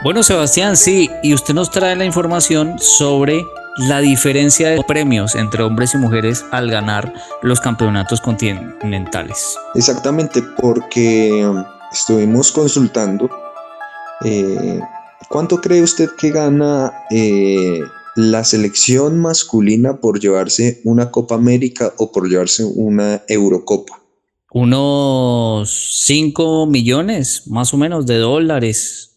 Bueno, Sebastián, sí, y usted nos trae la información sobre la diferencia de premios entre hombres y mujeres al ganar los campeonatos continentales. Exactamente, porque estuvimos consultando eh, cuánto cree usted que gana eh, la selección masculina por llevarse una Copa América o por llevarse una Eurocopa. Unos 5 millones más o menos de dólares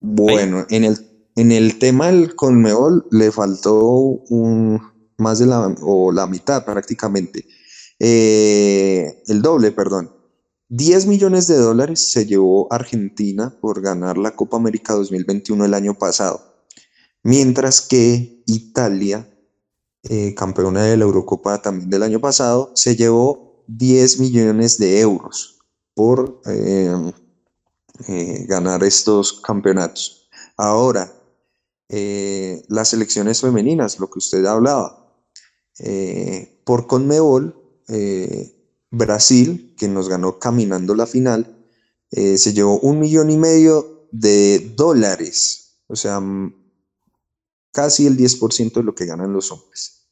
bueno, en el, en el tema del Conmebol le faltó un, más de la, o la mitad prácticamente. Eh, el doble, perdón. 10 millones de dólares se llevó Argentina por ganar la Copa América 2021 el año pasado, mientras que Italia, eh, campeona de la Eurocopa también del año pasado, se llevó 10 millones de euros por eh, eh, ganar estos campeonatos. Ahora, eh, las selecciones femeninas, lo que usted hablaba, eh, por Conmebol, Brasil, que nos ganó caminando la final, se llevó un millón y medio de dólares, o sea, casi el 10% de lo que ganan los hombres.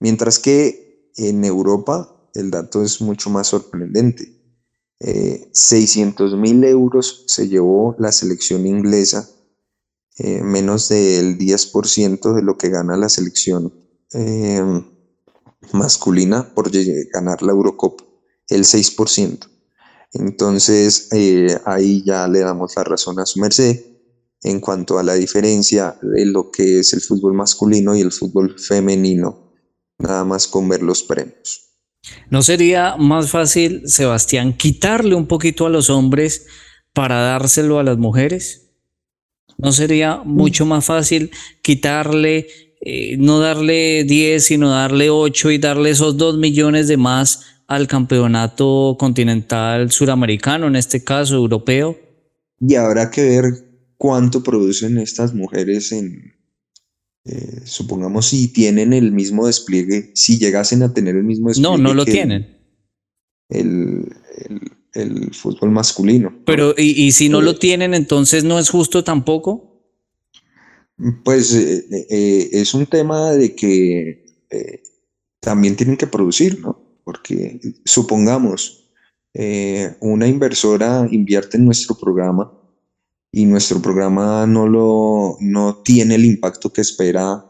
Mientras que en Europa el dato es mucho más sorprendente. 600 eh, mil euros se llevó la selección inglesa, eh, menos del 10% de lo que gana la selección em, masculina por ganar la Eurocopa, el 6%. Entonces eh, ahí ya le damos la razón a su merced en cuanto a la diferencia de lo que es el fútbol masculino y el fútbol femenino, nada más con ver los premios. ¿No sería más fácil, Sebastián, quitarle un poquito a los hombres para dárselo a las mujeres? ¿No sería mucho más fácil quitarle, eh, no darle 10, sino darle 8 y darle esos 2 millones de más al campeonato continental suramericano, en este caso europeo? Y habrá que ver cuánto producen estas mujeres en, eh, supongamos si tienen el mismo despliegue, si llegasen a tener el mismo despliegue. No, no lo tienen. El, fútbol masculino. Pero, ¿y, si no lo eh, tienen, entonces no es justo tampoco? Pues eh, es un tema de que también tienen que producir, ¿no? Porque supongamos, una inversora invierte en nuestro programa y nuestro programa no, lo, no tiene el impacto que espera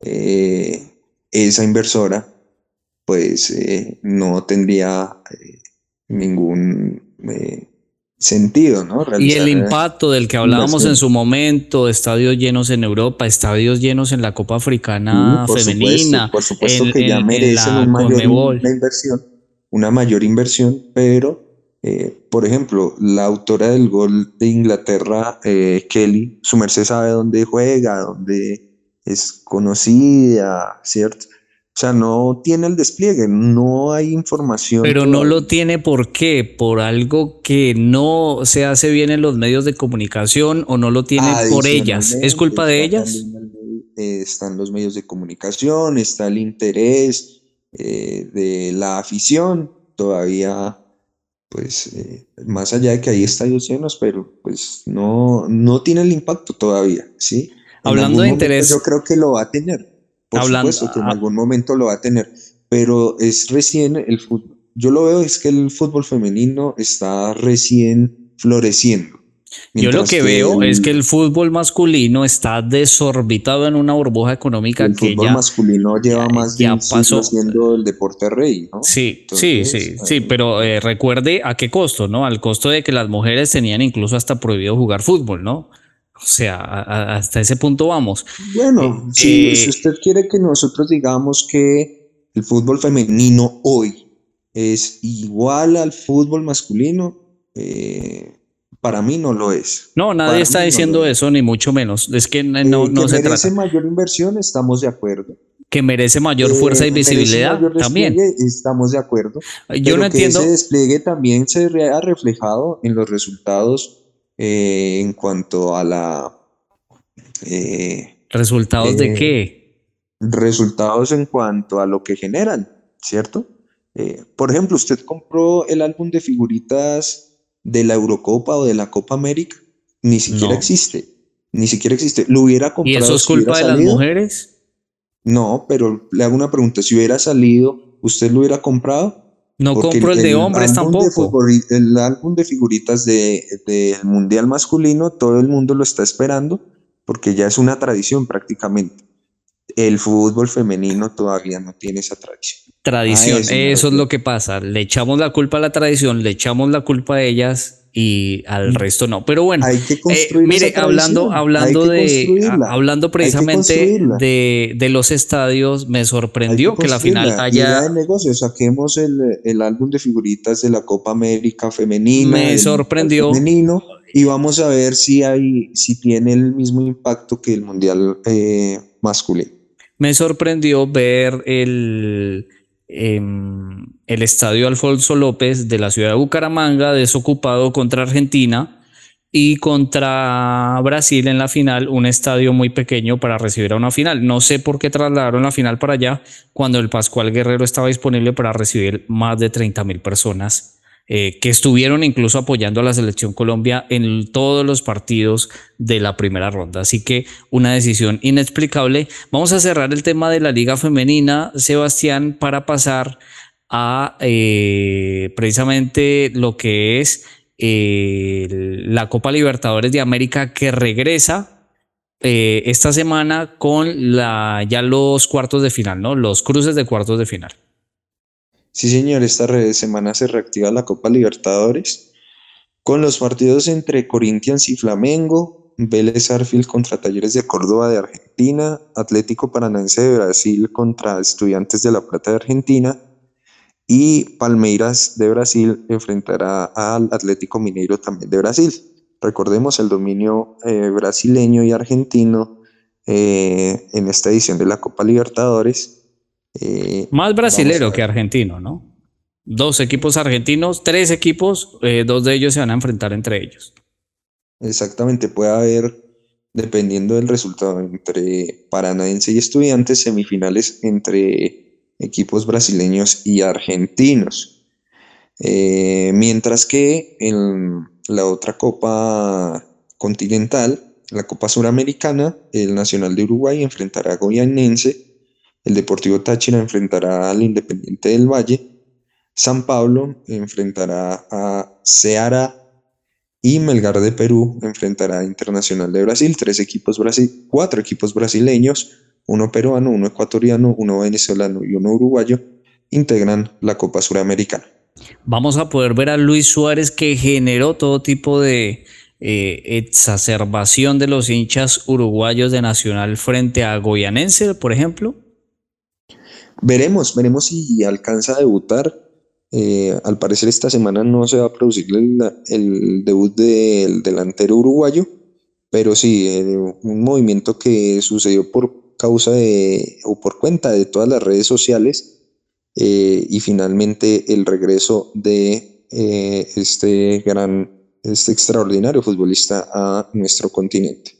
eh, esa inversora, pues eh, no tendría eh, ningún sentido, ¿no? y el impacto del que hablábamos en su momento, estadios llenos en Europa, estadios llenos en la Copa Africana femenina. por supuesto que ya merecen una inversión, una mayor inversión, pero eh, por ejemplo, la autora del gol de Inglaterra, eh, Kelly, su merced sabe dónde juega, dónde es conocida, ¿cierto? O sea, no tiene el despliegue, no hay información. Pero no lo tiene ¿por qué? Por algo que no se hace bien en los medios de comunicación o no lo tiene por ellas. ¿Es culpa de ellas? Eh, están los medios de comunicación, está el interés eh, de la afición, todavía, pues, eh, más allá de que hay estadios llenos, pero pues no, no tiene el impacto todavía, ¿sí? Hablando de interés. Yo creo que lo va a tener. Por supuesto que en algún momento lo va a tener, pero es recién el fútbol. Yo lo veo es que el fútbol femenino está recién floreciendo. Yo lo que, veo es que el fútbol masculino está desorbitado en una burbuja económica el que fútbol masculino lleva más de un siglo siendo el deporte rey, ¿no? Sí, sí, sí, sí, eh, pero eh, recuerde a qué costo, ¿no? Al costo de que las mujeres tenían incluso hasta prohibido jugar fútbol, ¿no? O sea, hasta ese punto vamos. Bueno, eh, si, usted quiere que nosotros digamos que el fútbol femenino hoy es igual al fútbol masculino, eh, para mí no lo es. No, nadie está diciendo eso, ni mucho menos. Es que no, eh, no que se merece mayor inversión, estamos de acuerdo. Que merece mayor fuerza y visibilidad, también. Estamos de acuerdo. Yo no entiendo. ese despliegue también se ha reflejado en los resultados eh, en cuanto a la... Eh, ¿Resultados de eh, qué? Resultados en cuanto a lo que generan, ¿cierto? por ejemplo, usted compró el álbum de figuritas de la Eurocopa o de la Copa América, ni siquiera existe, ni siquiera existe. ¿Lo hubiera comprado? ¿Y eso es culpa de las mujeres? No, pero le hago una pregunta, si hubiera salido, ¿usted lo hubiera comprado? No compro el, de hombres tampoco. el álbum de figuritas del Mundial masculino, todo el mundo lo está esperando porque ya es una tradición prácticamente. El fútbol femenino todavía no tiene esa tradición. Tradición, eso es lo que pasa. Le echamos la culpa a la tradición, le echamos la culpa a ellas y al mm. resto no. Pero bueno, Hay que eh, mire, hablando, hablando de, hablando precisamente de, de, los estadios, me sorprendió que, la final haya. de negocio, saquemos el, el, álbum de figuritas de la Copa América femenina. Me sorprendió. Femenino, y vamos a ver si hay, si tiene el mismo impacto que el mundial eh, masculino. Me sorprendió ver el Em, el estadio Alfonso López de la ciudad de Bucaramanga, desocupado contra Argentina y contra Brasil en la final, un estadio muy pequeño para recibir a una final. No sé por qué trasladaron la final para allá cuando el Pascual Guerrero estaba disponible para recibir más de 30 mil personas eh, que estuvieron incluso apoyando a la selección Colombia en todos los partidos de la primera ronda. Así que una decisión inexplicable. Vamos a cerrar el tema de la liga femenina, Sebastián, para pasar a eh, precisamente lo que es eh, la Copa Libertadores de América que regresa esta semana con ya los cuartos de final, ¿no? Los cruces de cuartos de final. Sí, señor, esta semana se reactiva la Copa Libertadores con los partidos entre Corinthians y Flamengo, Vélez Arfield contra Talleres de Córdoba de Argentina, Atlético Paranaense de Brasil contra Estudiantes de La Plata de Argentina y Palmeiras de Brasil enfrentará al Atlético Mineiro también de Brasil. Recordemos el dominio eh, brasileño y argentino eh, en esta edición de la Copa Libertadores eh, Más brasilero que argentino, ¿no? Dos equipos argentinos, tres equipos, eh, dos de ellos se van a enfrentar entre ellos. Exactamente, puede haber, dependiendo del resultado, entre Paranaense y Estudiantes, semifinales entre equipos brasileños y argentinos. Eh, mientras que en la otra Copa Continental, la Copa Suramericana, el Nacional de Uruguay enfrentará a Goianense el Deportivo Táchira enfrentará al Independiente del Valle. San Pablo enfrentará a Ceará y Melgar de Perú enfrentará a Internacional de Brasil. Tres equipos Brasil, cuatro equipos brasileños, uno peruano, uno ecuatoriano, uno venezolano y uno uruguayo integran la Copa Suramericana. Vamos a poder ver a Luis Suárez que generó todo tipo de eh, exacerbación de los hinchas uruguayos de Nacional frente a Goyanense, por ejemplo. Veremos, veremos si alcanza a debutar. Eh, al parecer esta semana no se va a producir el, debut del delantero uruguayo, pero sí, eh, un movimiento que sucedió por causa de, o por cuenta de todas las redes sociales, eh, y finalmente el regreso de este gran, este extraordinario futbolista a nuestro continente.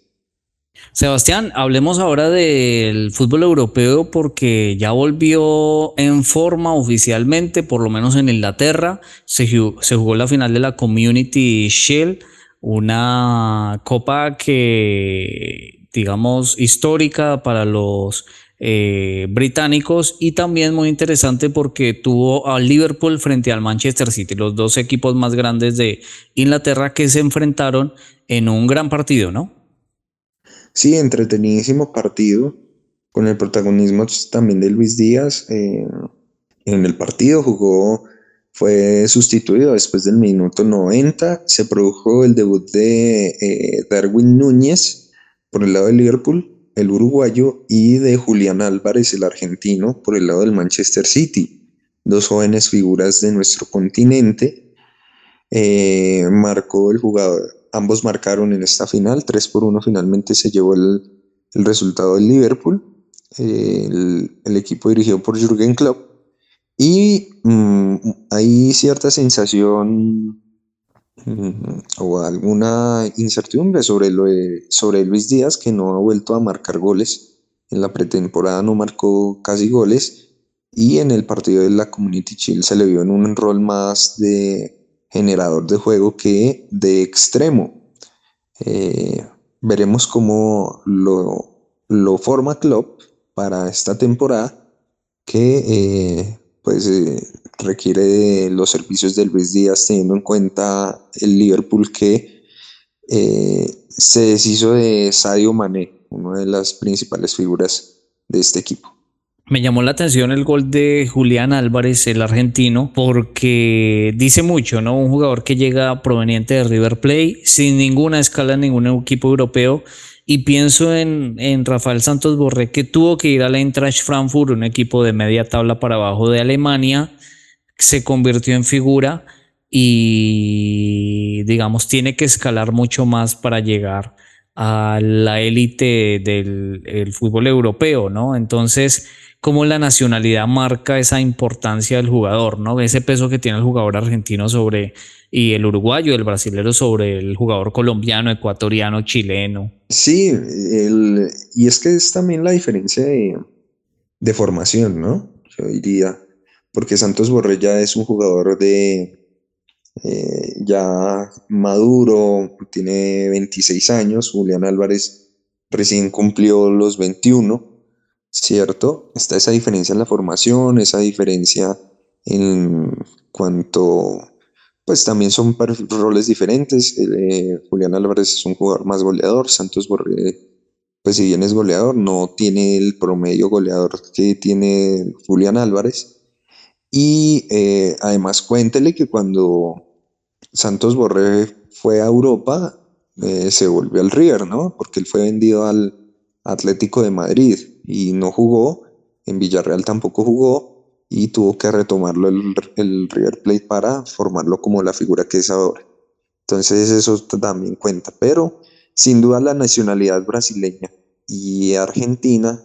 Sebastián, hablemos ahora del fútbol europeo porque ya volvió en forma oficialmente, por lo menos en Inglaterra. Se, jugó la final de la Community Shield, una copa que, digamos, histórica para los eh, británicos y también muy interesante porque tuvo al Liverpool frente al Manchester City, los dos equipos más grandes de Inglaterra que se enfrentaron en un gran partido, ¿no? Sí, entretenidísimo partido, con el protagonismo también de Luis Díaz. Eh, en el partido jugó, fue sustituido después del minuto 90. Se produjo el debut de eh, Darwin Núñez por el lado de Liverpool, el uruguayo, y de Julián Álvarez, el argentino, por el lado del Manchester City. Dos jóvenes figuras de nuestro continente. Eh, marcó el jugador, ambos marcaron en esta final, 3 por 1 finalmente se llevó el, resultado del Liverpool, el, equipo dirigido por Jürgen Klopp, y mm, hay cierta sensación mm, o alguna incertidumbre sobre, lo sobre Luis Díaz, que no ha vuelto a marcar goles. En la pretemporada no marcó casi goles. Y en el partido de la Community Shield se le vio en un rol más de generador de juego que de extremo. Eh, veremos cómo lo, forma Klopp para esta temporada que eh, pues eh, requiere los servicios de Luis Díaz teniendo en cuenta el Liverpool que se deshizo de Sadio Mané, una de las principales figuras de este equipo. Me llamó la atención el gol de Julián Álvarez, el argentino, porque dice mucho, ¿no? Un jugador que llega proveniente de River Plate, sin ninguna escala en ningún equipo europeo. Y pienso en, en Rafael Santos Borré, que tuvo que ir al Eintracht Frankfurt, un equipo de media tabla para abajo de Alemania, se convirtió en figura y, digamos, tiene que escalar mucho más para llegar a la élite del fútbol europeo, ¿no? Entonces, cómo la nacionalidad marca esa importancia del jugador, ¿no? Ese peso que tiene el jugador argentino sobre y el uruguayo, el brasilero sobre el jugador colombiano, ecuatoriano, chileno. Sí, y es que es también la diferencia de, formación, ¿no? Yo diría, porque Santos Borré ya es un jugador de eh, ya maduro, tiene 26 años, Julián Álvarez recién cumplió los 21 ¿cierto? Está esa diferencia en la formación, esa diferencia en cuanto, pues también son roles diferentes. Eh, Julián Álvarez es un jugador más goleador, Santos Borré, pues si bien es goleador, no tiene el promedio goleador que tiene Julián Álvarez. Y eh, además cuéntele que cuando Santos Borré fue a Europa, eh, se volvió al River, ¿no? Porque él fue vendido al Atlético de Madrid y no jugó, en Villarreal tampoco jugó y tuvo que retomarlo el, River Plate para formarlo como la figura que es ahora. Entonces eso también cuenta, pero sin duda la nacionalidad brasileña y argentina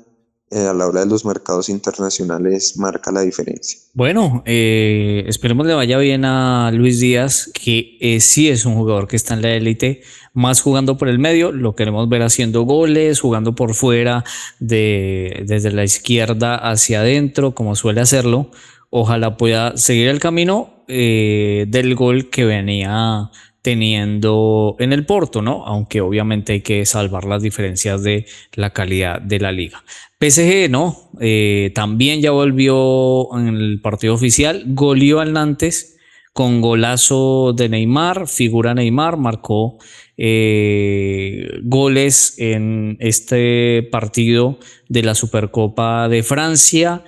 eh, a la hora de los mercados internacionales marca la diferencia. Bueno, eh, esperemos le vaya bien a Luis Díaz, que eh, sí es un jugador que está en la élite, más jugando por el medio, lo queremos ver haciendo goles, jugando por fuera, de, desde la izquierda hacia adentro, como suele hacerlo. Ojalá pueda seguir el camino del gol que venía teniendo en el Porto, ¿no? Aunque obviamente hay que salvar las diferencias de la calidad de la liga. PSG, ¿no? Eh, también ya volvió en el partido oficial, goleó al Nantes con golazo de Neymar, figura Neymar, marcó eh, goles en este partido de la Supercopa de Francia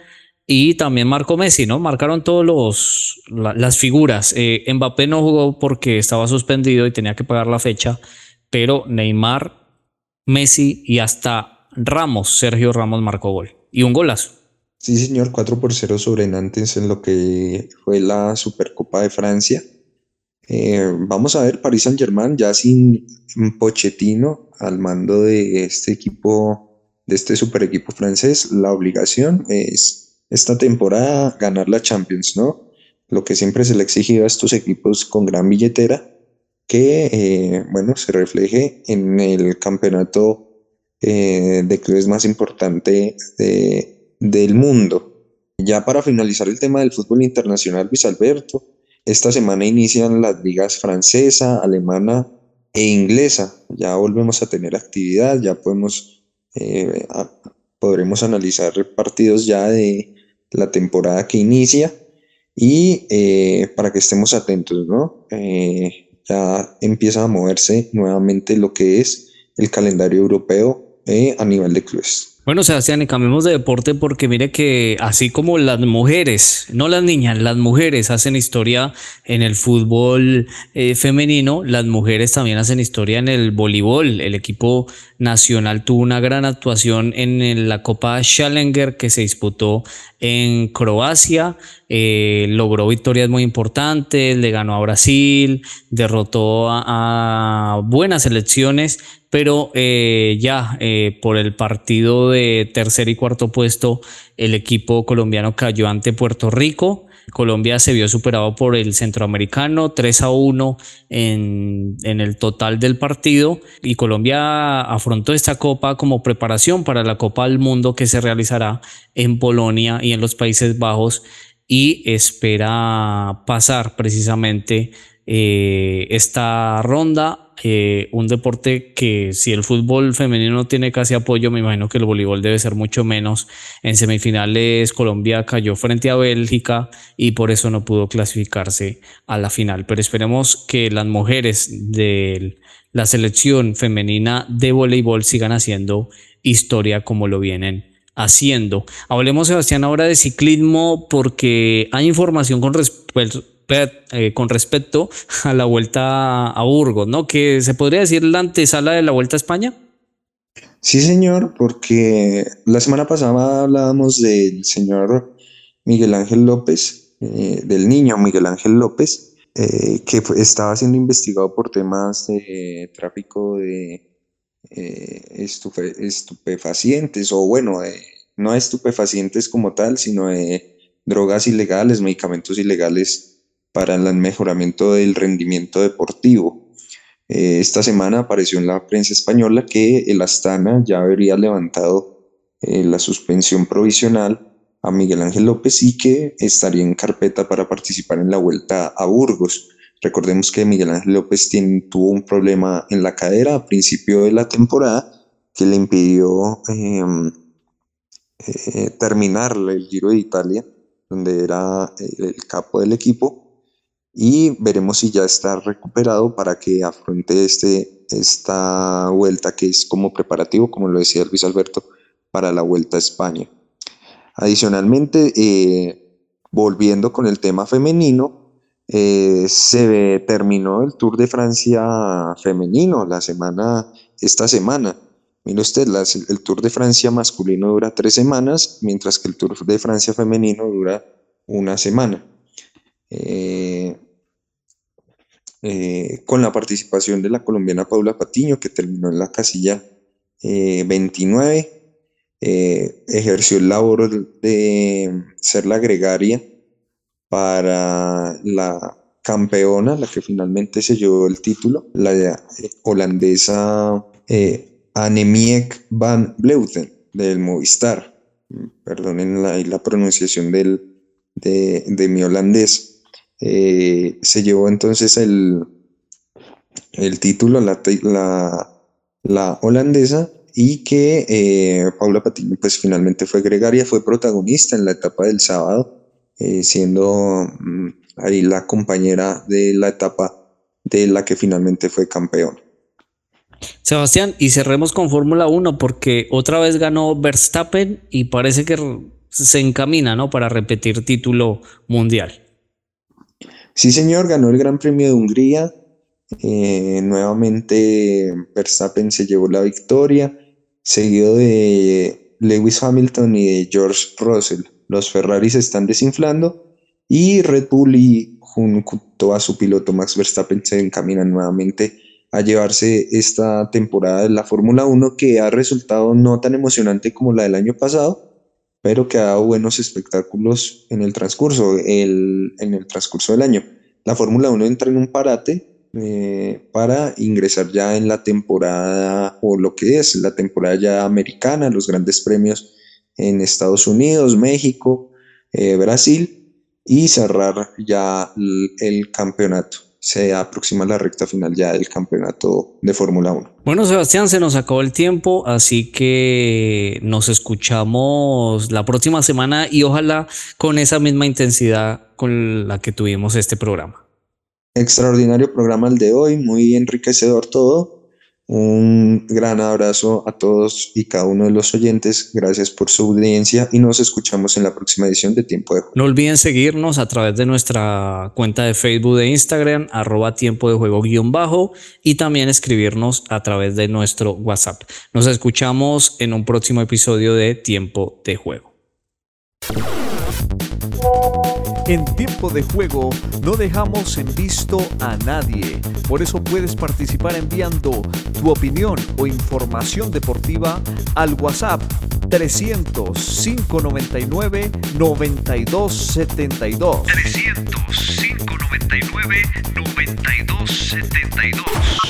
y también marcó Messi, ¿no? Marcaron todos los las figuras. Eh, Mbappé no jugó porque estaba suspendido y tenía que pagar la fecha, pero Neymar, Messi y hasta Ramos, Sergio Ramos marcó gol y un golazo. Sí, señor, 4 por 0 sobre Nantes en lo que fue la Supercopa de Francia. Eh, vamos a ver Paris Saint Germain ya sin Pochettino al mando de este equipo de este super equipo francés, la obligación es esta temporada ganar la Champions, ¿no? Lo que siempre se le exigido a estos equipos con gran billetera, que, eh, bueno, se refleje en el campeonato eh, de clubes más importante del mundo. Ya para finalizar el tema del fútbol internacional, Luis Alberto, esta semana inician las ligas francesa, alemana e inglesa. Ya volvemos a tener actividad, ya podemos, eh, podremos analizar partidos ya de la temporada que inicia y eh, para que estemos atentos, ¿no? Eh, ya empieza a moverse nuevamente lo que es el calendario europeo a nivel de clubes. Bueno, Sebastián, y cambiemos de deporte porque mire que así como las mujeres, no las niñas, las mujeres hacen historia en el fútbol eh, femenino, las mujeres también hacen historia en el voleibol. El equipo nacional tuvo una gran actuación en la Copa Challenger que se disputó en Croacia, eh, logró victorias muy importantes, le ganó a Brasil, derrotó a buenas elecciones pero eh, ya eh, por el partido de tercer y cuarto puesto, el equipo colombiano cayó ante Puerto Rico. Colombia se vio superado por el centroamericano 3 a 1 en, en, el total del partido y Colombia afrontó esta copa como preparación para la Copa del Mundo que se realizará en Polonia y en los Países Bajos y espera pasar precisamente eh, esta ronda un deporte que si el fútbol femenino no tiene casi apoyo, me imagino que el voleibol debe ser mucho menos. En semifinales Colombia cayó frente a Bélgica y por eso no pudo clasificarse a la final. Pero esperemos que las mujeres de la selección femenina de voleibol sigan haciendo historia como lo vienen haciendo. Hablemos, Sebastián, ahora de ciclismo porque hay información con respecto eh, respecto a la vuelta a Burgos, ¿no? Que se podría decir la antesala de la vuelta a España. Sí, señor, porque la semana pasada hablábamos del señor Miguel Ángel López, eh, del niño Miguel Ángel López, eh, que estaba siendo investigado por temas de tráfico de estupefacientes, o bueno, no estupefacientes como tal, sino de drogas ilegales, medicamentos ilegales para el mejoramiento del rendimiento deportivo. Eh, esta semana apareció en la prensa española que el Astana ya habría levantado eh, la suspensión provisional a Miguel Ángel López y que estaría en carpeta para participar en la vuelta a Burgos. Recordemos que Miguel Ángel López tuvo un problema en la cadera a principio de la temporada que le impidió em, eh, terminar el Giro de Italia, donde era el capo del equipo, y veremos si ya está recuperado para que afronte este, esta vuelta que es como preparativo, como lo decía Luis Alberto, para la vuelta a España. Adicionalmente, eh, volviendo con el tema femenino, eh, se terminó el Tour de Francia femenino la semana, esta semana. Mire usted, el Tour de Francia masculino dura tres semanas, mientras que el Tour de Francia femenino dura una semana. Eh, eh, con la participación de la colombiana Paula Patiño, que terminó en la casilla 29, eh, eh, ejerció el labor de ser la gregaria para la campeona, la que finalmente se llevó el título, la holandesa Annemiek van Bleuten del Movistar. Perdonen la, la pronunciación del, de, de mi holandés. Eh, se llevó entonces el, el título la, la, la holandesa y que eh, Paula Patiño pues finalmente fue gregaria, fue protagonista en la etapa del sábado, eh, siendo mm, ahí la compañera de la etapa de la que finalmente fue campeón. Sebastián, y cerremos con Fórmula 1 porque otra vez ganó Verstappen y parece que se encamina ¿no? para repetir título mundial. Sí, señor, ganó el Gran Premio de Hungría. Eh, nuevamente Verstappen se llevó la victoria, seguido de Lewis Hamilton y de George Russell. Los Ferraris están desinflando y Red Bull y junto a su piloto Max Verstappen se encaminan nuevamente a llevarse esta temporada de la Fórmula 1 que ha resultado no tan emocionante como la del año pasado, pero que ha dado buenos espectáculos en el transcurso, el, en el transcurso del año. La Fórmula 1 entra en un parate eh, para ingresar ya en la temporada o lo que es la temporada ya americana, los grandes premios en Estados Unidos, México, eh, Brasil y cerrar ya el campeonato se aproxima la recta final ya del campeonato de Fórmula 1. Bueno, Sebastián, se nos acabó el tiempo, así que nos escuchamos la próxima semana y ojalá con esa misma intensidad con la que tuvimos este programa. Extraordinario programa el de hoy, muy enriquecedor todo. Un gran abrazo a todos y cada uno de los oyentes. Gracias por su audiencia y nos escuchamos en la próxima edición de Tiempo de Juego. No olviden seguirnos a través de nuestra cuenta de Facebook de Instagram, arroba tiempo de juego guion bajo y también escribirnos a través de nuestro WhatsApp. Nos escuchamos en un próximo episodio de Tiempo de Juego. En tiempo de juego no dejamos en visto a nadie. Por eso puedes participar enviando tu opinión o información deportiva al WhatsApp 300 599 9272. 300 599 9272.